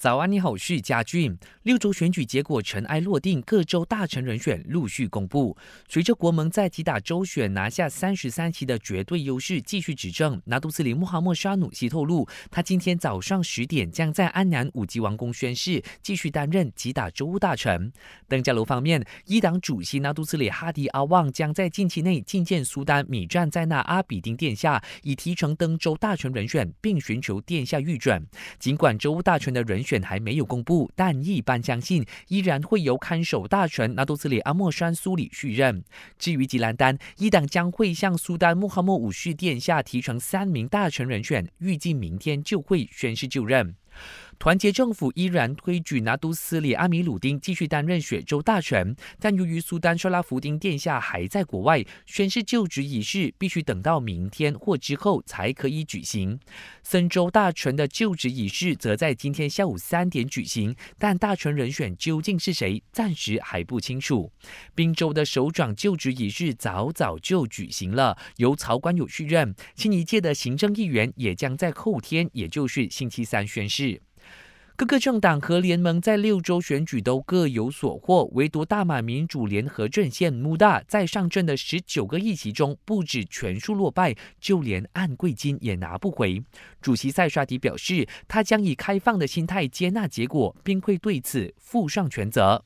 早安，你好，是嘉俊。六州选举结果尘埃落定，各州大臣人选陆续公布。随着国盟在吉打州选拿下三十三席的绝对优势，继续执政，拿督斯里穆哈默沙努西透露，他今天早上十点将在安南五级王宫宣誓，继续担任吉打州务大臣。登加楼方面，伊党主席拿督斯里哈迪阿旺将在近期内觐见苏丹米占在那阿比丁殿下，以提成登州大臣人选，并寻求殿下御准。尽管州务大臣的人选。选还没有公布，但一般相信依然会由看守大臣拿督斯里阿莫山苏里续任。至于吉兰丹，伊党将会向苏丹穆罕默武世殿下提成三名大臣人选，预计明天就会宣誓就任。团结政府依然推举拿督斯里阿米鲁丁继续担任雪州大臣，但由于苏丹沙拉福丁殿下还在国外，宣誓就职仪式必须等到明天或之后才可以举行。森州大臣的就职仪式则在今天下午三点举行，但大臣人选究竟是谁，暂时还不清楚。滨州的首长就职仪式早早就举行了，由曹官友续任，新一届的行政议员也将在后天，也就是星期三宣誓。各个政党和联盟在六州选举都各有所获，唯独大马民主联合阵线穆大在上阵的十九个议席中，不止全数落败，就连按贵金也拿不回。主席塞沙迪表示，他将以开放的心态接纳结果，并会对此负上全责。